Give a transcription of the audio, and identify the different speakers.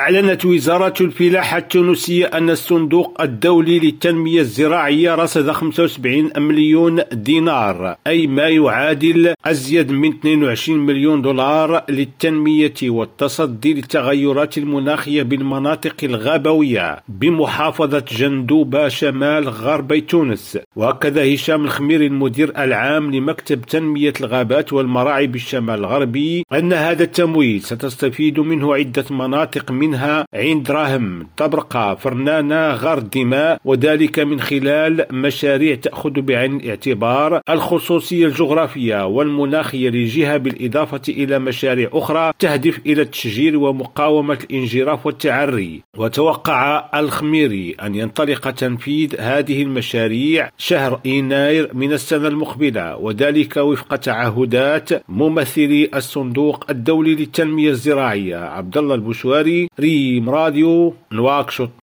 Speaker 1: أعلنت وزارة الفلاحة التونسية أن الصندوق الدولي للتنمية الزراعية رصد 75 مليون دينار أي ما يعادل أزيد من 22 مليون دولار للتنمية والتصدي للتغيرات المناخية بالمناطق الغابوية بمحافظة جندوبة شمال غربي تونس. وهكذا هشام الخميري المدير العام لمكتب تنمية الغابات والمراعي بالشمال الغربي أن هذا التمويل ستستفيد منه عدة مناطق منها عين دراهم طبرقة فرنانة غار الدماء وذلك من خلال مشاريع تأخذ بعين الاعتبار الخصوصية الجغرافية والمناخية للجهة بالإضافة إلى مشاريع أخرى تهدف إلى التشجير ومقاومة الانجراف والتعري. وتوقع الخميري أن ينطلق تنفيذ هذه المشاريع شهر يناير من السنة المقبلة وذلك وفق تعهدات ممثلي الصندوق الدولي للتنمية الزراعية عبد الله البشواري ريم راديو نواكشوط.